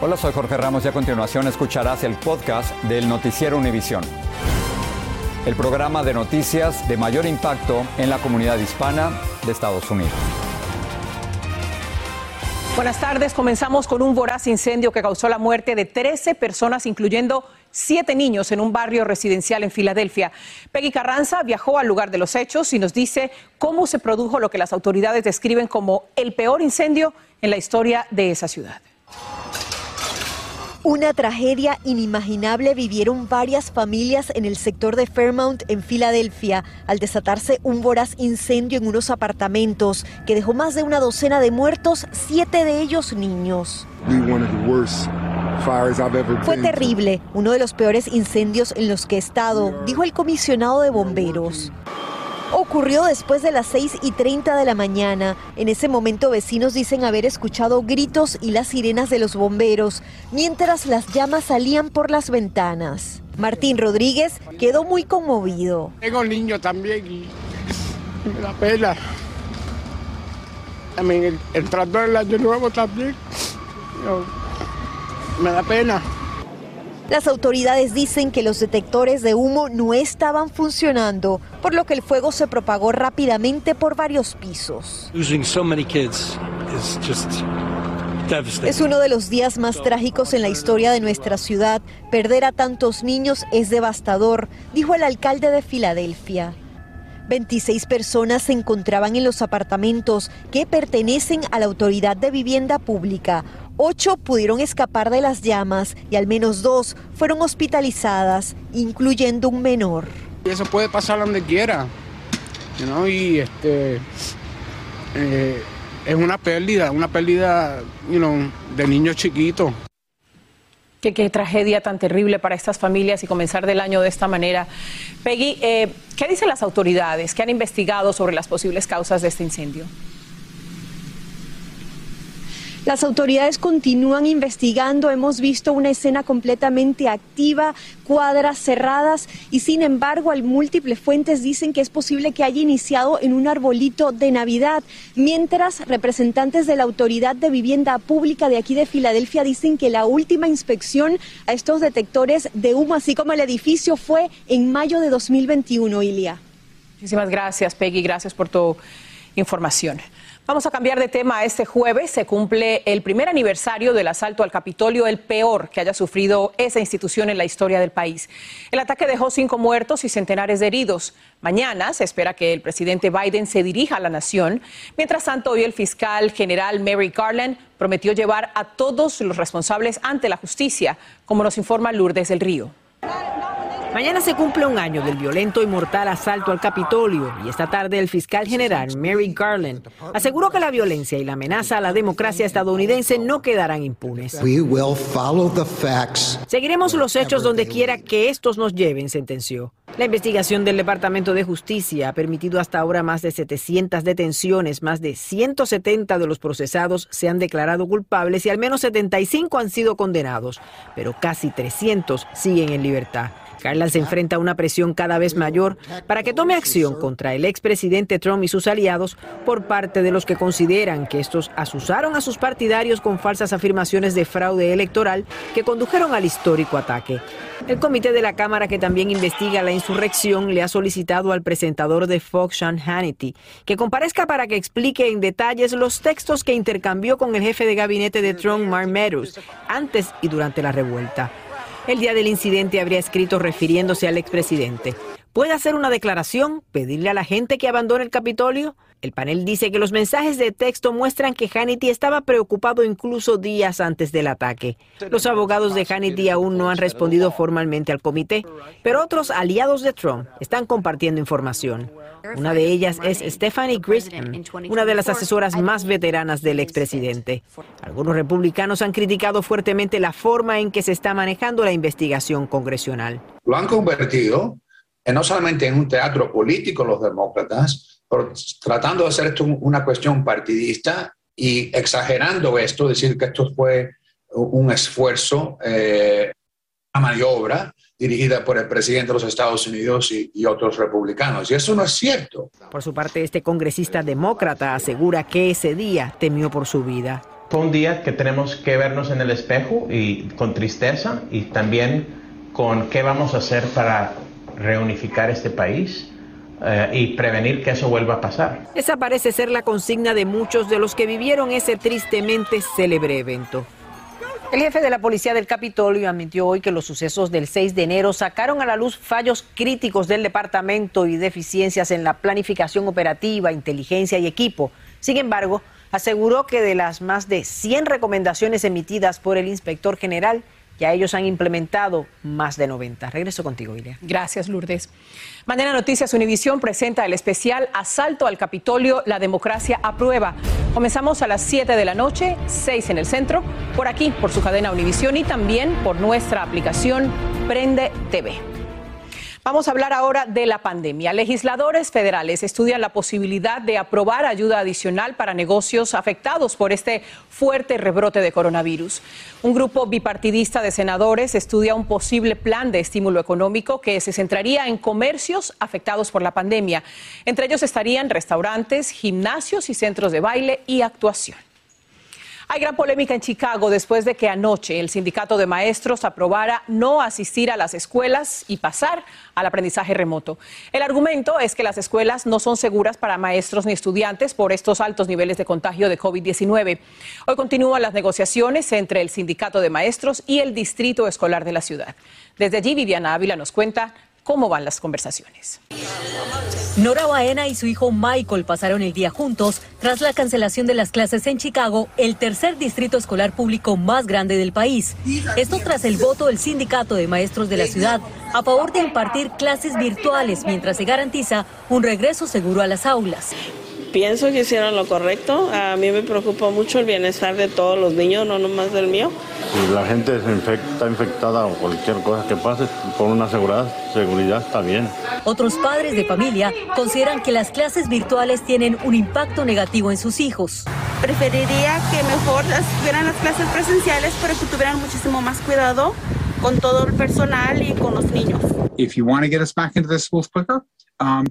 Hola, soy Jorge Ramos y a continuación escucharás el podcast del Noticiero Univisión. El programa de noticias de mayor impacto en la comunidad hispana de Estados Unidos. Buenas tardes. Comenzamos con un voraz incendio que causó la muerte de 13 personas, incluyendo siete niños, en un barrio residencial en Filadelfia. Peggy Carranza viajó al lugar de los hechos y nos dice cómo se produjo lo que las autoridades describen como el peor incendio en la historia de esa ciudad. Una tragedia inimaginable vivieron varias familias en el sector de Fairmount en Filadelfia al desatarse un voraz incendio en unos apartamentos que dejó más de una docena de muertos, siete de ellos niños. Fue terrible, uno de los peores incendios en los que he estado, dijo el comisionado de bomberos. Ocurrió después de las 6 y 30 de la mañana. En ese momento vecinos dicen haber escuchado gritos y las sirenas de los bomberos, mientras las llamas salían por las ventanas. Martín Rodríguez quedó muy conmovido. Tengo niño también y me da pena. También el, el del año nuevo también. me da pena. Las autoridades dicen que los detectores de humo no estaban funcionando, por lo que el fuego se propagó rápidamente por varios pisos. Es uno de los días más trágicos en la historia de nuestra ciudad. Perder a tantos niños es devastador, dijo el alcalde de Filadelfia. 26 personas se encontraban en los apartamentos que pertenecen a la Autoridad de Vivienda Pública. Ocho pudieron escapar de las llamas y al menos dos fueron hospitalizadas, incluyendo un menor. Eso puede pasar donde quiera, ¿no? y este, eh, es una pérdida, una pérdida de niños chiquitos. Qué, tragedia tan terrible para estas familias y comenzar del año de esta manera. Peggy, eh, ¿qué dicen las autoridades que han investigado sobre las posibles causas de este incendio? Las autoridades continúan investigando, hemos visto una escena completamente activa, cuadras cerradas y sin embargo hay múltiples fuentes dicen que es posible que haya iniciado en un arbolito de Navidad, mientras representantes de la Autoridad de Vivienda Pública de aquí de Filadelfia dicen que la última inspección a estos detectores de humo, así como el edificio, fue en mayo de 2021, Ilia. Muchísimas gracias, Peggy, gracias por tu información. Vamos a cambiar de tema. Este jueves se cumple el primer aniversario del asalto al Capitolio, el peor que haya sufrido esa institución en la historia del país. El ataque dejó cinco muertos y centenares de heridos. Mañana se espera que el presidente Biden se dirija a la nación. Mientras tanto, hoy el fiscal general Mary Garland prometió llevar a todos los responsables ante la justicia, como nos informa Lourdes del Río. Mañana se cumple un año del violento y mortal asalto al Capitolio y esta tarde el fiscal general Mary Garland aseguró que la violencia y la amenaza a la democracia estadounidense no quedarán impunes. Seguiremos los hechos donde quiera que estos nos lleven, sentenció. La investigación del Departamento de Justicia ha permitido hasta ahora más de 700 detenciones, más de 170 de los procesados se han declarado culpables y al menos 75 han sido condenados, pero casi 300 siguen en libertad. Garland se enfrenta a una presión cada vez mayor para que tome acción contra el expresidente Trump y sus aliados por parte de los que consideran que estos asusaron a sus partidarios con falsas afirmaciones de fraude electoral que condujeron al histórico ataque. El comité de la Cámara que también investiga la insurrección le ha solicitado al presentador de Fox, Sean Hannity, que comparezca para que explique en detalles los textos que intercambió con el jefe de gabinete de Trump, Mark Meadows, antes y durante la revuelta. El día del incidente habría escrito refiriéndose al expresidente. ¿Puede hacer una declaración? ¿Pedirle a la gente que abandone el Capitolio? El panel dice que los mensajes de texto muestran que Hannity estaba preocupado incluso días antes del ataque. Los abogados de Hannity aún no han respondido formalmente al comité, pero otros aliados de Trump están compartiendo información. Una de ellas es Stephanie Grisham, una de las asesoras más veteranas del expresidente. Algunos republicanos han criticado fuertemente la forma en que se está manejando la investigación congresional. Lo han convertido en no solamente en un teatro político los demócratas, pero tratando de hacer esto una cuestión partidista y exagerando esto, decir que esto fue un esfuerzo, eh, una maniobra dirigida por el presidente de los Estados Unidos y, otros republicanos. Y eso no es cierto. Por su parte, este congresista demócrata asegura que ese día temió por su vida. fue un día que tenemos que vernos en el espejo y con tristeza y también con qué vamos a hacer para reunificar este país eh, y prevenir que eso vuelva a pasar. Esa parece ser la consigna de muchos de los que vivieron ese tristemente célebre evento. El jefe de la policía del Capitolio admitió hoy que los sucesos del 6 de enero sacaron a la luz fallos críticos del departamento y deficiencias en la planificación operativa, inteligencia y equipo. Sin embargo, aseguró que de las más de 100 recomendaciones emitidas por el inspector general, ya ellos han implementado más de 90. Regreso contigo, Ilia. Gracias, Lourdes. Mañana Noticias Univisión presenta el especial Asalto al Capitolio, la democracia a prueba. Comenzamos a las 7 de la noche, 6 en el centro, por aquí, por su cadena Univisión y también por nuestra aplicación Prende TV. Vamos a hablar ahora de la pandemia. Legisladores federales estudian la posibilidad de aprobar ayuda adicional para negocios afectados por este fuerte rebrote de coronavirus. Un grupo bipartidista de senadores estudia un posible plan de estímulo económico que se centraría en comercios afectados por la pandemia. Entre ellos estarían restaurantes, gimnasios y centros de baile y actuación. Hay gran polémica en Chicago después de que anoche el sindicato de maestros aprobara no asistir a las escuelas y pasar al aprendizaje remoto. El argumento es que las escuelas no son seguras para maestros ni estudiantes por estos altos niveles de contagio de COVID-19. Hoy continúan las negociaciones entre el sindicato de maestros y el distrito escolar de la ciudad. Desde allí, Viviana Ávila nos cuenta cómo van las conversaciones. Nora Baena y su hijo Michael pasaron el día juntos tras la cancelación de las clases en Chicago, el tercer distrito escolar público más grande del país. Esto tras el voto del sindicato de maestros de la ciudad a favor de impartir clases virtuales mientras se garantiza un regreso seguro a las aulas. Pienso que hicieron lo correcto. A mí me preocupa mucho el bienestar de todos los niños, no nomás del mío. Si la gente está infectada o cualquier cosa que pase, con una seguridad, seguridad está bien. Otros padres de familia consideran que las clases virtuales tienen un impacto negativo en sus hijos. Preferiría que mejor las, tuvieran las clases presenciales, pero que tuvieran muchísimo más cuidado con todo el personal y con los niños. If you want to get us back into the schools quicker, um,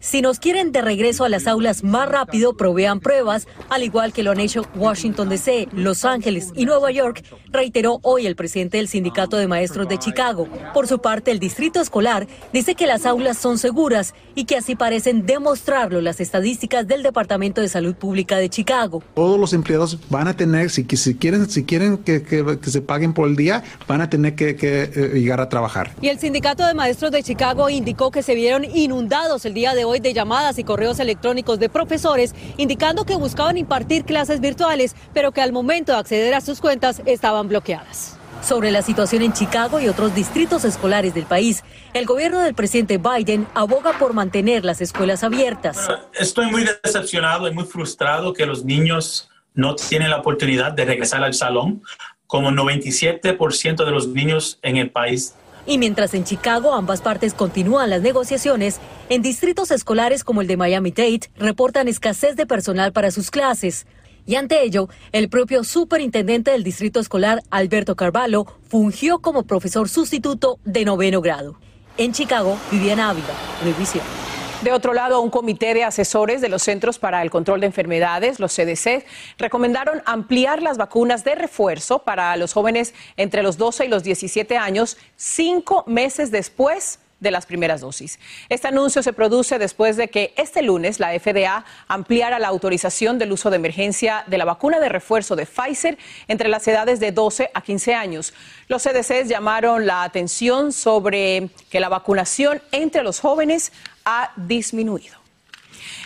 si nos quieren de regreso a las aulas más rápido, provean pruebas, al igual que lo han hecho Washington DC, Los Ángeles y Nueva York, reiteró hoy el presidente del Sindicato de Maestros de Chicago. Por su parte, el distrito escolar dice que las aulas son seguras y que así parecen demostrarlo las estadísticas del Departamento de Salud Pública de Chicago. Todos los empleados van a tener, si, si quieren, si quieren que, se paguen por el día, van a tener que, eh, llegar a trabajar. Y el Sindicato de Maestros de Chicago indicó que se vieron inundados dados el día de hoy de llamadas y correos electrónicos de profesores indicando que buscaban impartir clases virtuales, pero que al momento de acceder a sus cuentas estaban bloqueadas. Sobre la situación en Chicago y otros distritos escolares del país, el gobierno del presidente Biden aboga por mantener las escuelas abiertas. Estoy muy decepcionado y muy frustrado que los niños no tienen la oportunidad de regresar al salón, como 97% de los niños en el país y mientras en Chicago ambas partes continúan las negociaciones, en distritos escolares como el de Miami-Dade reportan escasez de personal para sus clases. Y ante ello, el propio superintendente del distrito escolar, Alberto Carvalho, fungió como profesor sustituto de noveno grado. En Chicago, Viviana Ávila, Revisión. De otro lado, un comité de asesores de los Centros para el Control de Enfermedades, los CDC, recomendaron ampliar las vacunas de refuerzo para los jóvenes entre los 12 y los 17 años cinco meses después de las primeras dosis. Este anuncio se produce después de que este lunes la FDA ampliara la autorización del uso de emergencia de la vacuna de refuerzo de Pfizer entre las edades de 12 a 15 años. Los CDC llamaron la atención sobre que la vacunación entre los jóvenes ha disminuido.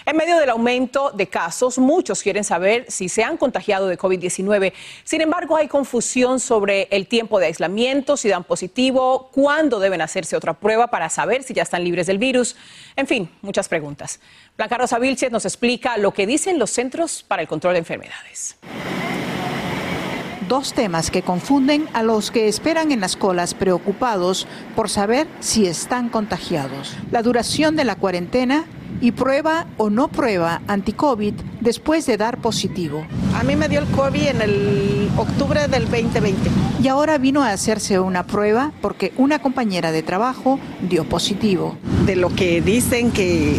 En medio del aumento de casos, muchos quieren saber si se han contagiado de COVID-19. Sin embargo, hay confusión sobre el tiempo de aislamiento, si dan positivo, cuándo deben hacerse otra prueba para saber si ya están libres del virus. En fin, muchas preguntas. Blanca Rosa Vilches nos explica lo que dicen los Centros para el Control de Enfermedades dos temas que confunden a los que esperan en las colas preocupados por saber si están contagiados. La duración de la cuarentena y prueba o no prueba anti-COVID después de dar positivo. A mí me dio el COVID en el octubre del 2020. Y ahora vino a hacerse una prueba porque una compañera de trabajo dio positivo. De lo que dicen que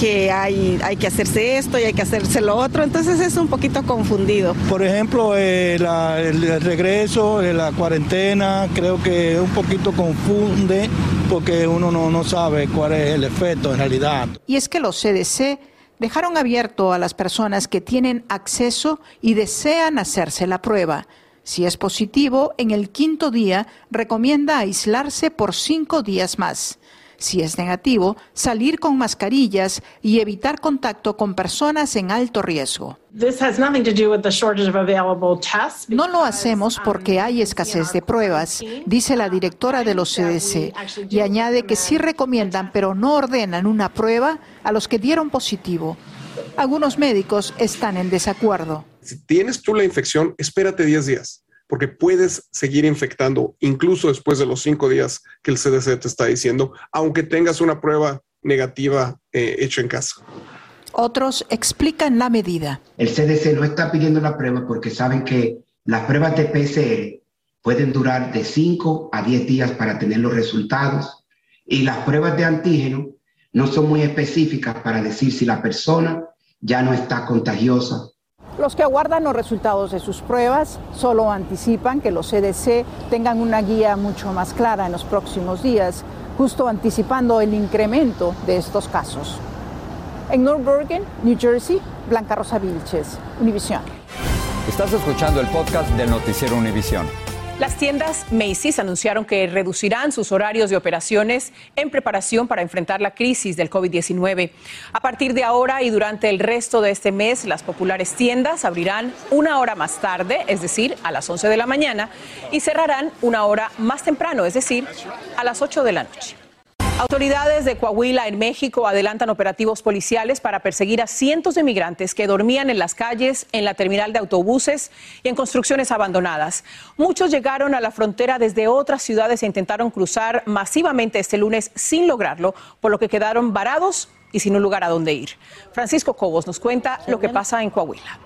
que hay, hay que hacerse esto y hay que hacerse lo otro, entonces es un poquito confundido. Por ejemplo, eh, el, regreso, eh, la cuarentena, creo que un poquito confunde porque uno no, no sabe cuál es el efecto en realidad. Y es que los CDC dejaron abierto a las personas que tienen acceso y desean hacerse la prueba. Si es positivo, en el quinto día recomienda aislarse por cinco días más. Si es negativo, salir con mascarillas y evitar contacto con personas en alto riesgo. No lo hacemos porque hay escasez de pruebas, dice la directora de los CDC, y añade que sí recomiendan, pero no ordenan una prueba a los que dieron positivo. Algunos médicos están en desacuerdo. Si tienes tú la infección, espérate 10 días porque puedes seguir infectando incluso después de los cinco días que el CDC te está diciendo, aunque tengas una prueba negativa eh, hecha en casa. Otros explican la medida. El CDC no está pidiendo la prueba porque saben que las pruebas de PCR pueden durar de 5 a 10 días para tener los resultados y las pruebas de antígeno no son muy específicas para decir si la persona ya no está contagiosa los que aguardan los resultados de sus pruebas solo anticipan que los CDC tengan una guía mucho más clara en los próximos días, justo anticipando el incremento de estos casos. En North Bergen, New Jersey, Blanca Rosa Vilches, Univisión. Estás escuchando el podcast del noticiero Univisión. Las tiendas Macy's anunciaron que reducirán sus horarios de operaciones en preparación para enfrentar la crisis del COVID-19. A partir de ahora y durante el resto de este mes, las populares tiendas abrirán una hora más tarde, es decir, a las 11 de la mañana, y cerrarán una hora más temprano, es decir, a las 8 de la noche. Autoridades de Coahuila en México adelantan operativos policiales para perseguir a cientos de migrantes que dormían en las calles, en la terminal de autobuses y en construcciones abandonadas. Muchos llegaron a la frontera desde otras ciudades e intentaron cruzar masivamente este lunes sin lograrlo, por lo que quedaron varados y sin un lugar a donde ir. Francisco Cobos nos cuenta lo que pasa en Coahuila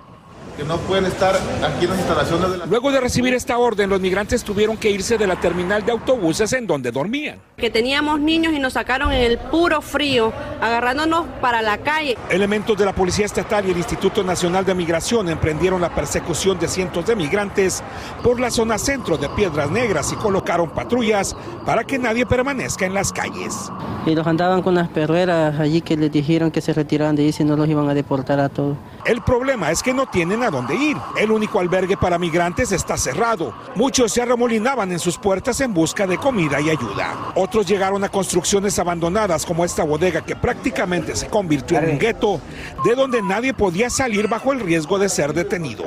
que no pueden estar aquí en las instalaciones de la... Luego de recibir esta orden, los migrantes tuvieron que irse de la terminal de autobuses en donde dormían. Que teníamos niños y nos sacaron en el puro frío, agarrándonos para la calle. Elementos de la Policía Estatal y el Instituto Nacional de Migración emprendieron la persecución de cientos de migrantes por la zona centro de Piedras Negras y colocaron patrullas para que nadie permanezca en las calles. Y los andaban con las perreras allí que les dijeron que se retiraran de ahí si no los iban a deportar a todos. El problema es que no tienen a dónde ir. El único albergue para migrantes está cerrado. Muchos se arremolinaban en sus puertas en busca de comida y ayuda. Otros llegaron a construcciones abandonadas como esta bodega que prácticamente se convirtió en un gueto, de donde nadie podía salir bajo el riesgo de ser detenido.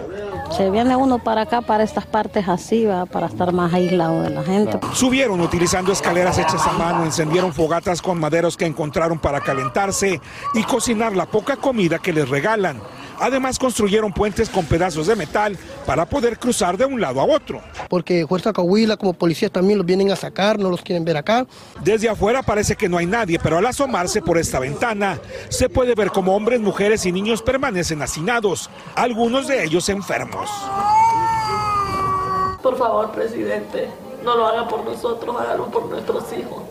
Se viene uno para acá, para estas partes así, ¿va? para estar más aislado de la gente. Subieron utilizando escaleras hechas a mano, encendieron fogatas con maderos que encontraron para calentarse y cocinar la poca comida que les regalan. Además construyeron puentes con pedazos de metal para poder cruzar de un lado a otro. Porque Fuerza Coahuila como policías también los vienen a sacar, no los quieren ver acá. Desde afuera parece que no hay nadie, pero al asomarse por esta ventana se puede ver como hombres, mujeres y niños permanecen hacinados, algunos de ellos enfermos. Por favor, presidente, no lo haga por nosotros, hágalo por nuestros hijos.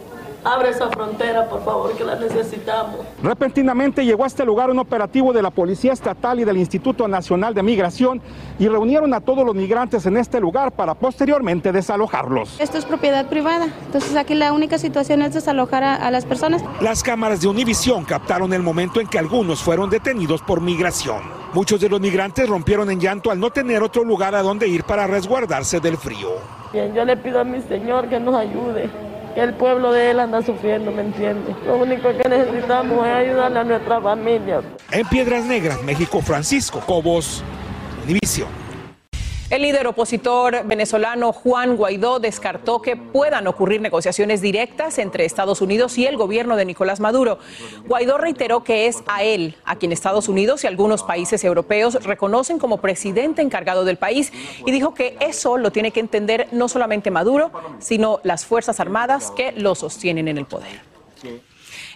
Abre esa frontera, por favor, que la necesitamos. Repentinamente llegó a este lugar un operativo de la Policía Estatal y del Instituto Nacional de Migración y reunieron a todos los migrantes en este lugar para posteriormente desalojarlos. Esto es propiedad privada, entonces aquí la única situación es desalojar a, las personas. Las cámaras de Univisión captaron el momento en que algunos fueron detenidos por migración. Muchos de los migrantes rompieron en llanto al no tener otro lugar a donde ir para resguardarse del frío. Bien, yo le pido a mi Señor que nos ayude el pueblo de él anda sufriendo, ¿me entiende? Lo único que necesitamos es ayudarle a nuestra familia. En Piedras Negras, México, Francisco Cobos, División. El líder opositor venezolano Juan Guaidó descartó que puedan ocurrir negociaciones directas entre Estados Unidos y el gobierno de Nicolás Maduro. Guaidó reiteró que es a él a quien Estados Unidos y algunos países europeos reconocen como presidente encargado del país y dijo que eso lo tiene que entender no solamente Maduro, sino las Fuerzas Armadas que lo sostienen en el poder.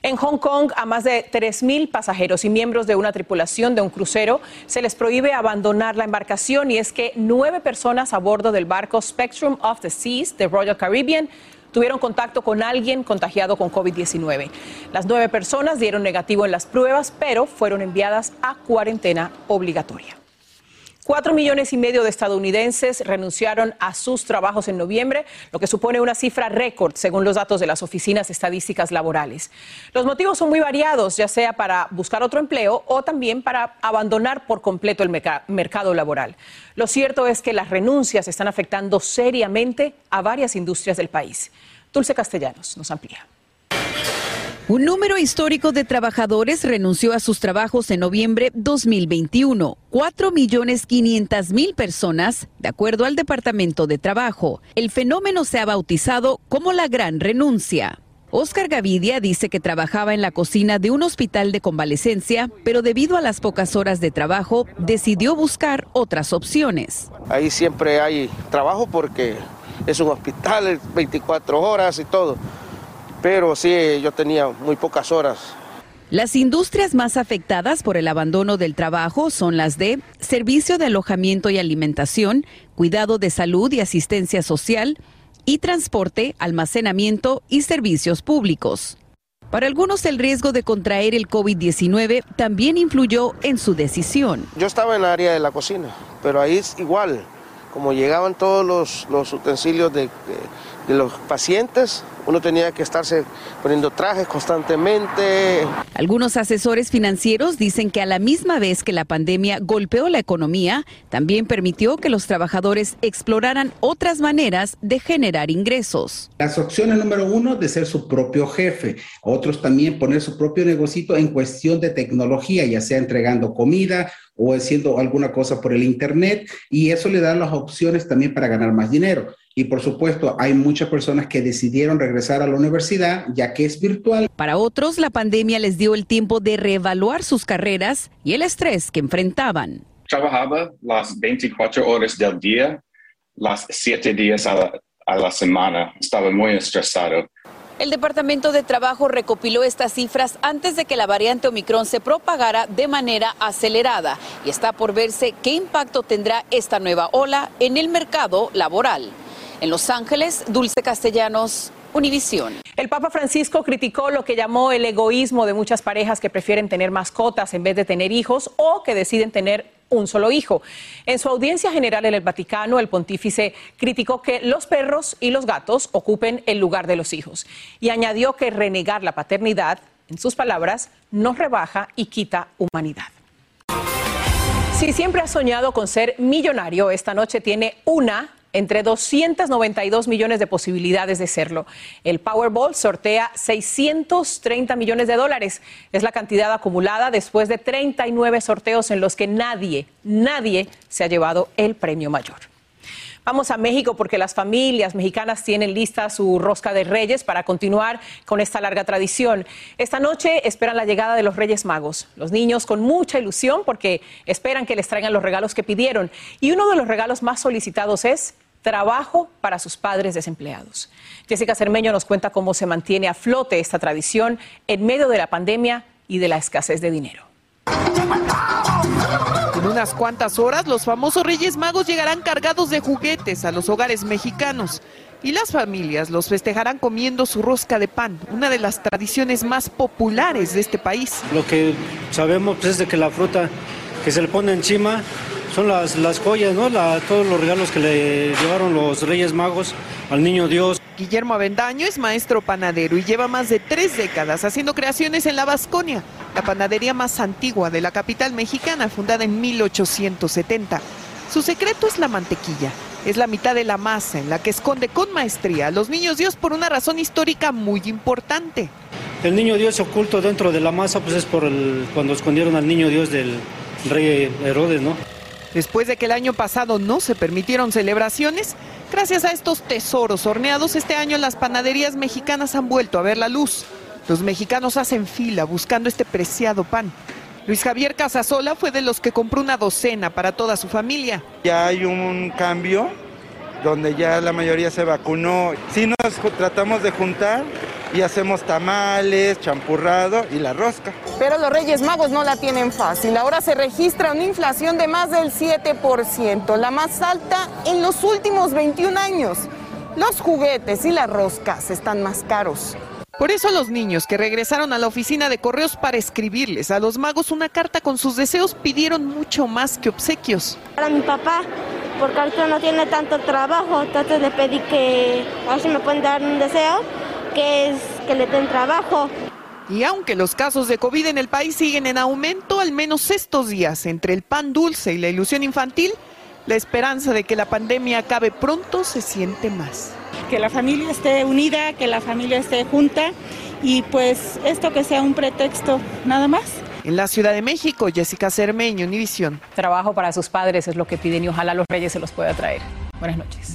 En Hong Kong, a más de 3.000 pasajeros y miembros de una tripulación de un crucero se les prohíbe abandonar la embarcación y es que nueve personas a bordo del barco Spectrum of the Seas de Royal Caribbean tuvieron contacto con alguien contagiado con COVID-19. Las nueve personas dieron negativo en las pruebas, pero fueron enviadas a cuarentena obligatoria. Cuatro millones y medio de estadounidenses renunciaron a sus trabajos en noviembre, lo que supone una cifra récord según los datos de las oficinas estadísticas laborales. Los motivos son muy variados, ya sea para buscar otro empleo o también para abandonar por completo el mercado laboral. Lo cierto es que las renuncias están afectando seriamente a varias industrias del país. Dulce Castellanos nos amplía. Un número histórico de trabajadores renunció a sus trabajos en noviembre 2021. 4 millones 500 mil personas, de acuerdo al Departamento de Trabajo. El fenómeno se ha bautizado como la gran renuncia. Oscar Gavidia dice que trabajaba en la cocina de un hospital de convalecencia, pero debido a las pocas horas de trabajo, decidió buscar otras opciones. Ahí siempre hay trabajo porque es un hospital 24 horas y todo pero sí, yo tenía muy pocas horas. Las industrias más afectadas por el abandono del trabajo son las de servicio de alojamiento y alimentación, cuidado de salud y asistencia social, y transporte, almacenamiento y servicios públicos. Para algunos el riesgo de contraer el COVID-19 también influyó en su decisión. Yo estaba en el área de la cocina, pero ahí es igual, como llegaban todos los, utensilios de los pacientes, uno tenía que estarse poniendo trajes constantemente. Algunos asesores financieros dicen que a la misma vez que la pandemia golpeó la economía, también permitió que los trabajadores exploraran otras maneras de generar ingresos. Las opciones número uno de ser su propio jefe, otros también poner su propio negocio en cuestión de tecnología, ya sea entregando comida o haciendo alguna cosa por el internet y eso le da las opciones también para ganar más dinero. Y por supuesto, hay muchas personas que decidieron regresar a la universidad ya que es virtual. Para otros, la pandemia les dio el tiempo de reevaluar sus carreras y el estrés que enfrentaban. Trabajaba las 24 horas del día, las 7 días a la, a la semana. Estaba muy estresado. El Departamento de Trabajo recopiló estas cifras antes de que la variante Omicron se propagara de manera acelerada y está por verse qué impacto tendrá esta nueva ola en el mercado laboral. En Los Ángeles, Dulce Castellanos, Univisión. El Papa Francisco criticó lo que llamó el egoísmo de muchas parejas que prefieren tener mascotas en vez de tener hijos o que deciden tener un solo hijo. En su audiencia general en el Vaticano, el pontífice criticó que los perros y los gatos ocupen el lugar de los hijos y añadió que renegar la paternidad, en sus palabras, no rebaja y quita humanidad. Si siempre ha soñado con ser millonario, esta noche tiene una entre 292 millones de posibilidades de serlo. El Powerball sortea 630 millones de dólares. Es la cantidad acumulada después de 39 sorteos en los que nadie, nadie se ha llevado el premio mayor. Vamos a México porque las familias mexicanas tienen lista su rosca de reyes para continuar con esta larga tradición. Esta noche esperan la llegada de los Reyes Magos. Los niños con mucha ilusión porque esperan que les traigan los regalos que pidieron. Y uno de los regalos más solicitados es trabajo para sus padres desempleados. Jessica Cermeño nos cuenta cómo se mantiene a flote esta tradición en medio de la pandemia y de la escasez de dinero. En unas cuantas horas, los famosos Reyes Magos llegarán cargados de juguetes a los hogares mexicanos y las familias los festejarán comiendo su rosca de pan, una de las tradiciones más populares de este país. Lo que sabemos pues, es de que la fruta que se le pone encima son las, las joyas, ¿no? todos los regalos que le llevaron los Reyes Magos al Niño Dios. Guillermo Avendaño es maestro panadero y lleva más de tres décadas haciendo creaciones en la Vasconia, la panadería más antigua de la capital mexicana, fundada en 1870. Su secreto es la mantequilla. Es la mitad de la masa en la que esconde con maestría a los niños Dios por una razón histórica muy importante. El niño Dios oculto dentro de la masa, pues es por el, cuando escondieron al niño Dios del rey Herodes, ¿no? Después de que el año pasado no se permitieron celebraciones, gracias a estos tesoros horneados, este año las panaderías mexicanas han vuelto a ver la luz. Los mexicanos hacen fila buscando este preciado pan. Luis Javier Casasola fue de los que compró una docena para toda su familia. Ya hay un cambio donde ya la mayoría se vacunó. Sí nos tratamos de juntar y hacemos tamales, champurrado y la rosca. Pero los Reyes Magos no la tienen fácil. Ahora se registra una inflación de más del 7%, la más alta en los últimos 21 años. los juguetes y las roscas están más caros. Por eso los niños que regresaron a la oficina de correos para escribirles a los magos una carta con sus deseos pidieron mucho más que obsequios. Para mi papá, porque ahorita no tiene tanto trabajo, entonces le pedí que a ver si me pueden dar un deseo, que es que le den trabajo. Y aunque los casos de COVID en el país siguen en aumento, al menos estos días, entre el pan dulce y la ilusión infantil, la esperanza de que la pandemia acabe pronto se siente más que la familia esté unida, que la familia esté junta y pues esto que sea un pretexto nada más. En la Ciudad de México, Jessica Cermeño, Univisión. Trabajo para sus padres es lo que piden y ojalá los reyes se los pueda traer. Buenas noches.